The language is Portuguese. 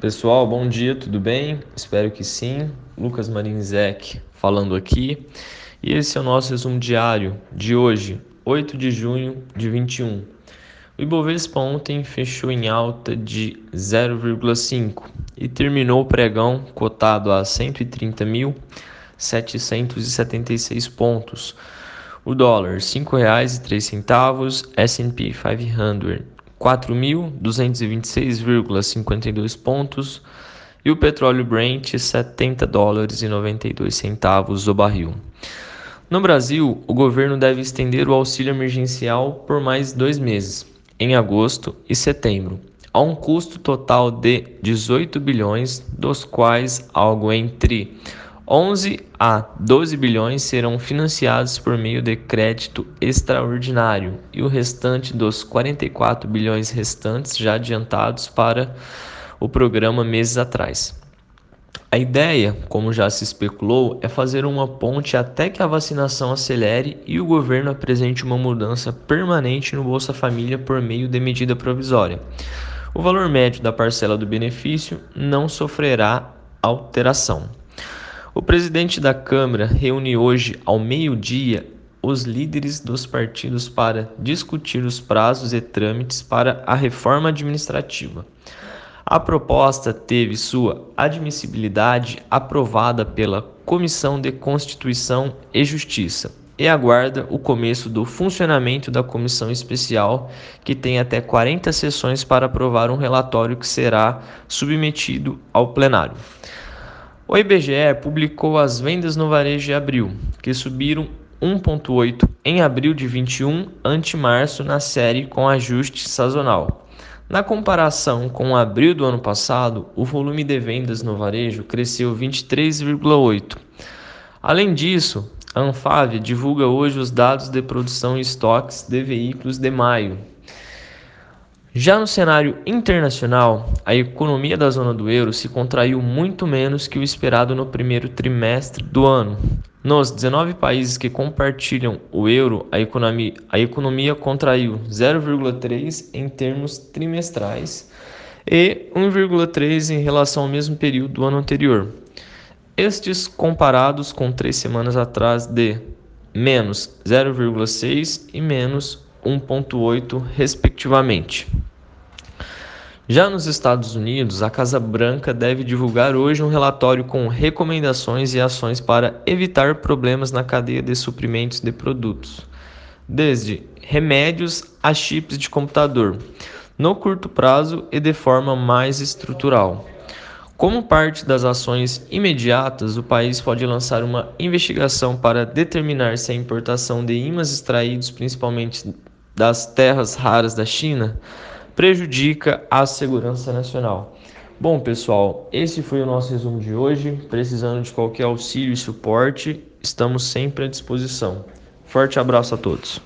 Pessoal, bom dia, tudo bem? Espero que sim. Lucas Marinzec falando aqui. E esse é o nosso resumo diário de hoje, 8 de junho de 21. O Ibovespa ontem fechou em alta de 0,5 e terminou o pregão cotado a 130.776 pontos. O dólar R$ 5,03, S&P 500 4.226,52 pontos e o petróleo Brent 70 dólares e 92 centavos o barril. No Brasil, o governo deve estender o auxílio emergencial por mais dois meses, em agosto e setembro, a um custo total de 18 bilhões, dos quais algo entre 11 a 12 bilhões serão financiados por meio de crédito extraordinário e o restante dos 44 bilhões restantes já adiantados para o programa meses atrás. A ideia, como já se especulou, é fazer uma ponte até que a vacinação acelere e o governo apresente uma mudança permanente no Bolsa Família por meio de medida provisória. O valor médio da parcela do benefício não sofrerá alteração. O presidente da Câmara reúne hoje, ao meio-dia, os líderes dos partidos para discutir os prazos e trâmites para a reforma administrativa. A proposta teve sua admissibilidade aprovada pela Comissão de Constituição e Justiça e aguarda o começo do funcionamento da comissão especial, que tem até 40 sessões para aprovar um relatório que será submetido ao plenário. O IBGE publicou as vendas no varejo de abril, que subiram 1,8 em abril de 21 ante março na série com ajuste sazonal. Na comparação com abril do ano passado, o volume de vendas no varejo cresceu 23,8. Além disso, a Anfávia divulga hoje os dados de produção e estoques de veículos de maio, já no cenário internacional, a economia da zona do euro se contraiu muito menos que o esperado no primeiro trimestre do ano. Nos 19 países que compartilham o euro, a economia, a economia contraiu 0,3 em termos trimestrais e 1,3 em relação ao mesmo período do ano anterior. Estes comparados com três semanas atrás de menos 0,6 e menos 1,8, respectivamente. Já nos Estados Unidos, a Casa Branca deve divulgar hoje um relatório com recomendações e ações para evitar problemas na cadeia de suprimentos de produtos, desde remédios a chips de computador, no curto prazo e de forma mais estrutural. Como parte das ações imediatas, o país pode lançar uma investigação para determinar se a importação de ímãs extraídos principalmente das terras raras da China prejudica a segurança nacional. Bom, pessoal, esse foi o nosso resumo de hoje. Precisando de qualquer auxílio e suporte, estamos sempre à disposição. Forte abraço a todos.